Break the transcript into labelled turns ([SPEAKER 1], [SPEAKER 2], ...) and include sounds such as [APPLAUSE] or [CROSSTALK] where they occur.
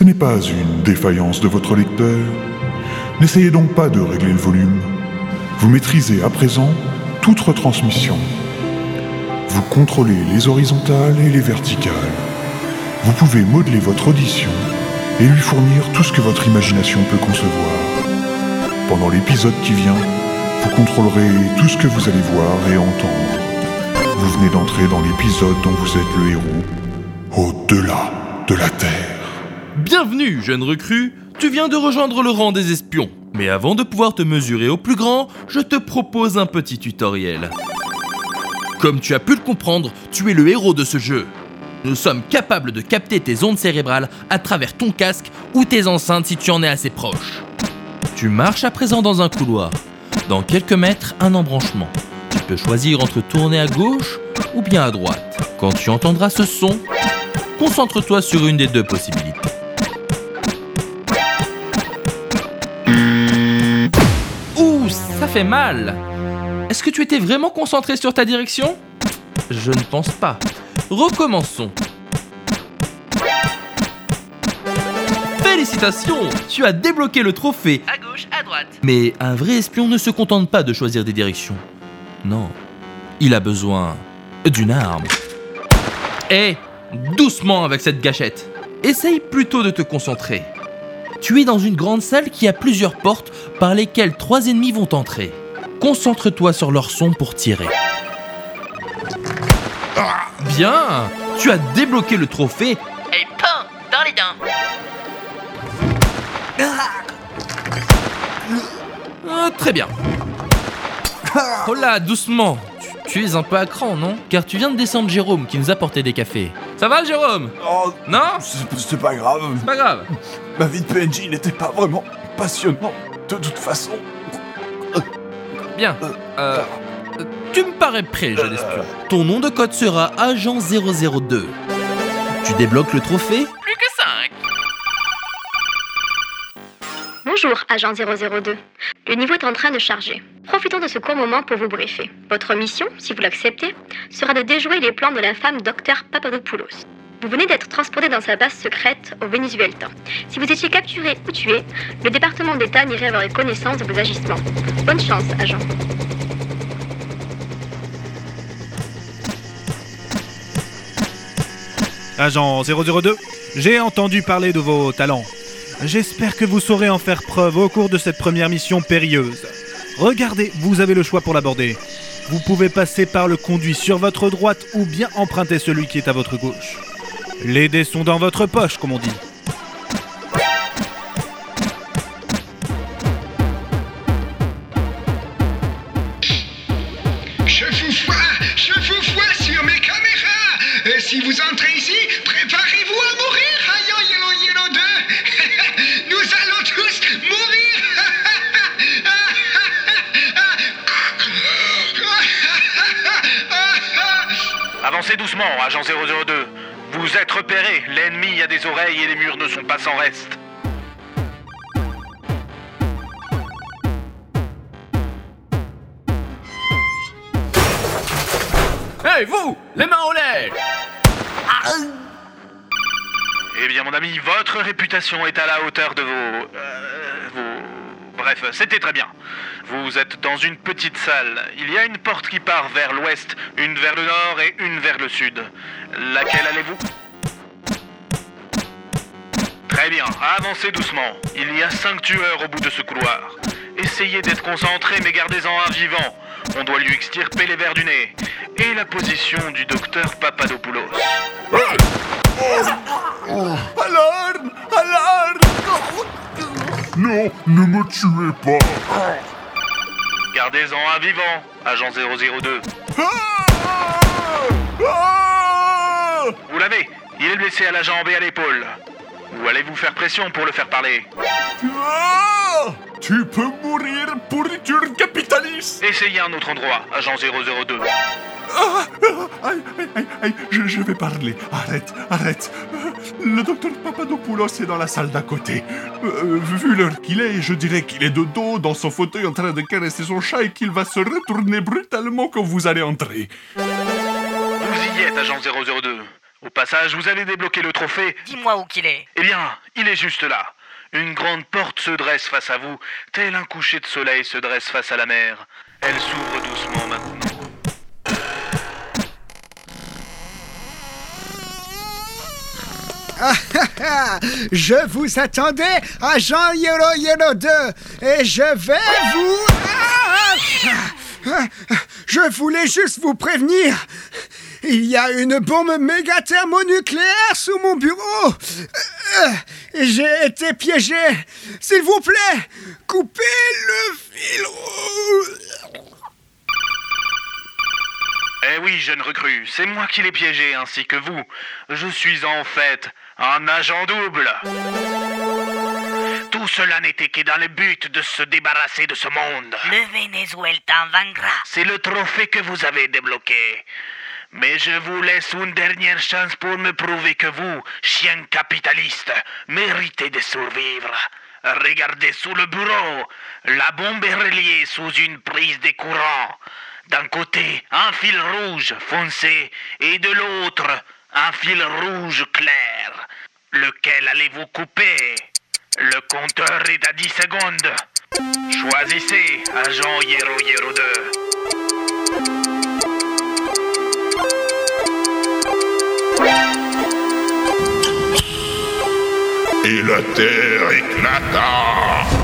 [SPEAKER 1] Ce n'est pas une défaillance de votre lecteur. N'essayez donc pas de régler le volume. Vous maîtrisez à présent toute retransmission. Vous contrôlez les horizontales et les verticales. Vous pouvez modeler votre audition et lui fournir tout ce que votre imagination peut concevoir. Pendant l'épisode qui vient, vous contrôlerez tout ce que vous allez voir et entendre. Vous venez d'entrer dans l'épisode dont vous êtes le héros, au-delà de la Terre.
[SPEAKER 2] Bienvenue, jeune recrue, tu viens de rejoindre le rang des espions. Mais avant de pouvoir te mesurer au plus grand, je te propose un petit tutoriel. Comme tu as pu le comprendre, tu es le héros de ce jeu. Nous sommes capables de capter tes ondes cérébrales à travers ton casque ou tes enceintes si tu en es assez proche. Tu marches à présent dans un couloir. Dans quelques mètres, un embranchement. Tu peux choisir entre tourner à gauche ou bien à droite. Quand tu entendras ce son, concentre-toi sur une des deux possibilités. Fait mal Est-ce que tu étais vraiment concentré sur ta direction? Je ne pense pas. Recommençons. Félicitations Tu as débloqué le trophée
[SPEAKER 3] À gauche, à droite.
[SPEAKER 2] Mais un vrai espion ne se contente pas de choisir des directions. Non. Il a besoin d'une arme. Hé Doucement avec cette gâchette. Essaye plutôt de te concentrer. Tu es dans une grande salle qui a plusieurs portes par lesquelles trois ennemis vont entrer. Concentre-toi sur leur son pour tirer. Ah, bien Tu as débloqué le trophée
[SPEAKER 3] Et pain dans les dents.
[SPEAKER 2] Ah, très bien. Oh là, doucement. Tu, tu es un peu à cran, non? Car tu viens de descendre Jérôme qui nous a porté des cafés. Ça va, Jérôme
[SPEAKER 4] Oh,
[SPEAKER 2] Non
[SPEAKER 4] c'est pas grave.
[SPEAKER 2] C'est pas grave.
[SPEAKER 4] Ma vie de PNJ n'était pas vraiment passionnante. De toute façon.
[SPEAKER 2] Bien. Euh, tu me parais prêt, jeune espion. Ton nom de code sera Agent 002. Tu débloques le trophée
[SPEAKER 5] Bonjour, agent 002. Le niveau est en train de charger. Profitons de ce court moment pour vous briefer. Votre mission, si vous l'acceptez, sera de déjouer les plans de l'infâme docteur Papadopoulos. Vous venez d'être transporté dans sa base secrète au Venezuela. Si vous étiez capturé ou tué, le département d'État n'irait avoir connaissance de vos agissements. Bonne chance, agent.
[SPEAKER 6] Agent 002, j'ai entendu parler de vos talents. J'espère que vous saurez en faire preuve au cours de cette première mission périlleuse. Regardez, vous avez le choix pour l'aborder. Vous pouvez passer par le conduit sur votre droite ou bien emprunter celui qui est à votre gauche. Les dés sont dans votre poche, comme on dit.
[SPEAKER 7] Je vous vois, je vous vois sur mes caméras. Euh, si vous entrez
[SPEAKER 8] Avancez doucement, agent 002. Vous êtes repéré, l'ennemi a des oreilles et les murs ne sont pas sans reste.
[SPEAKER 2] Hey, vous Les mains en l'air
[SPEAKER 8] Eh bien mon ami, votre réputation est à la hauteur de vos... euh, vos... Bref, c'était très bien. Vous êtes dans une petite salle. Il y a une porte qui part vers l'ouest, une vers le nord et une vers le sud. Laquelle allez-vous Très bien, avancez doucement. Il y a cinq tueurs au bout de ce couloir. Essayez d'être concentré, mais gardez-en un vivant. On doit lui extirper les vers du nez. Et la position du docteur Papadopoulos.
[SPEAKER 1] Non, ne me tuez pas
[SPEAKER 8] Gardez-en un vivant, agent 002.
[SPEAKER 4] Ah
[SPEAKER 8] Vous l'avez Il est blessé à la jambe et à l'épaule. Ou allez-vous faire pression pour le faire parler?
[SPEAKER 4] Ah Tu peux mourir, pourriture capitaliste
[SPEAKER 8] Essayez un autre endroit, agent 002.
[SPEAKER 4] Ah, ah, Aïe, aïe, aïe, aïe, je, je vais parler. Arrête, arrête. Le docteur Papadopoulos est dans la salle d'à côté. Euh, vu l'heure qu'il est, je dirais qu'il est de dos dans son fauteuil en train de caresser son chat et qu'il va se retourner brutalement quand vous allez entrer.
[SPEAKER 8] Vous y êtes, agent 002. Au passage, vous allez débloquer le trophée.
[SPEAKER 3] Dis-moi où qu'il est.
[SPEAKER 8] Eh bien, il est juste là. Une grande porte se dresse face à vous, tel un coucher de soleil se dresse face à la mer. Elle s'ouvre doucement maintenant. [LAUGHS]
[SPEAKER 9] Je vous attendais, agent Yellow Yellow 2, et je vais vous... [LAUGHS] Je voulais juste vous prévenir. Il y a une bombe méga thermonucléaire sous mon bureau. Euh, J'ai été piégé. S'il vous plaît, coupez le fil.
[SPEAKER 8] Eh oui, jeune recrue, c'est moi qui l'ai piégé ainsi que vous. Je suis en fait un agent double. Tout cela n'était que dans le but de se débarrasser de ce monde.
[SPEAKER 3] Le Venezuela t'en vaincra.
[SPEAKER 8] C'est le trophée que vous avez débloqué. Mais je vous laisse une dernière chance pour me prouver que vous, chien capitaliste, méritez de survivre. Regardez sous le bureau. La bombe est reliée sous une prise de courant. D'un côté, un fil rouge foncé et de l'autre, un fil rouge clair. Lequel allez-vous couper? Le compteur est à 10 secondes. Choisissez, agent Hero Hero 2.
[SPEAKER 1] Et la terre éclata.